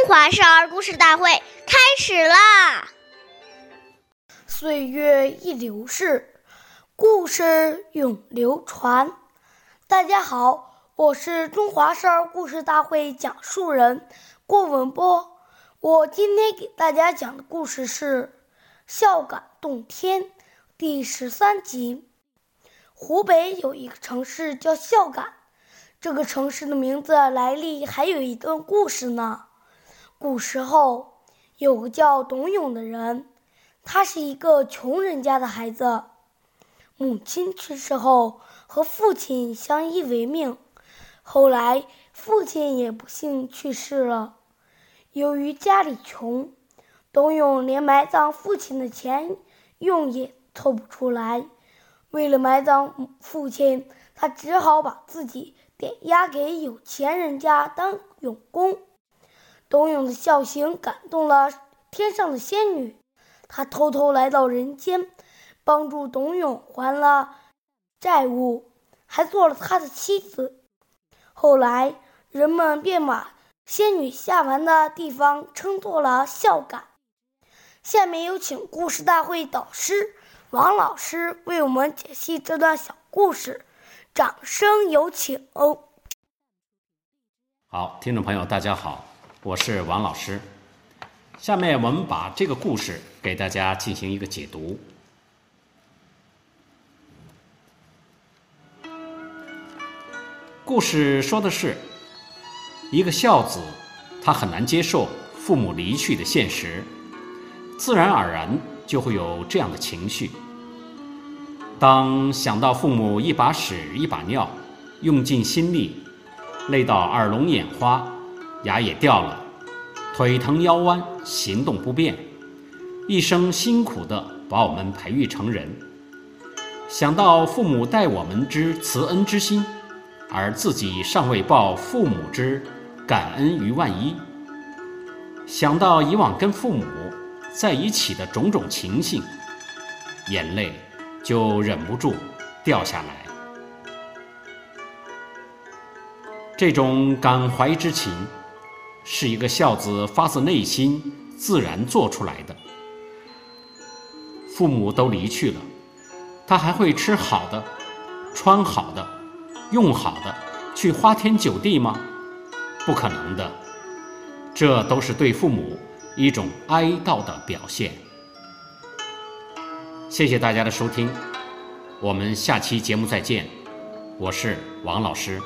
中华少儿故事大会开始啦！岁月易流逝，故事永流传。大家好，我是中华少儿故事大会讲述人郭文波。我今天给大家讲的故事是《孝感动天》第十三集。湖北有一个城市叫孝感，这个城市的名字来历还有一段故事呢。古时候，有个叫董永的人，他是一个穷人家的孩子。母亲去世后，和父亲相依为命。后来，父亲也不幸去世了。由于家里穷，董永连埋葬父亲的钱用也凑不出来。为了埋葬父亲，他只好把自己抵押给有钱人家当佣工。董永的孝行感动了天上的仙女，她偷偷来到人间，帮助董永还了债务，还做了他的妻子。后来人们便把仙女下凡的地方称作了孝感。下面有请故事大会导师王老师为我们解析这段小故事，掌声有请。好，听众朋友，大家好。我是王老师，下面我们把这个故事给大家进行一个解读。故事说的是，一个孝子，他很难接受父母离去的现实，自然而然就会有这样的情绪。当想到父母一把屎一把尿，用尽心力，累到耳聋眼花。牙也掉了，腿疼腰弯，行动不便，一生辛苦的把我们培育成人。想到父母待我们之慈恩之心，而自己尚未报父母之感恩于万一；想到以往跟父母在一起的种种情形，眼泪就忍不住掉下来。这种感怀之情。是一个孝子发自内心自然做出来的。父母都离去了，他还会吃好的、穿好的、用好的，去花天酒地吗？不可能的。这都是对父母一种哀悼的表现。谢谢大家的收听，我们下期节目再见。我是王老师。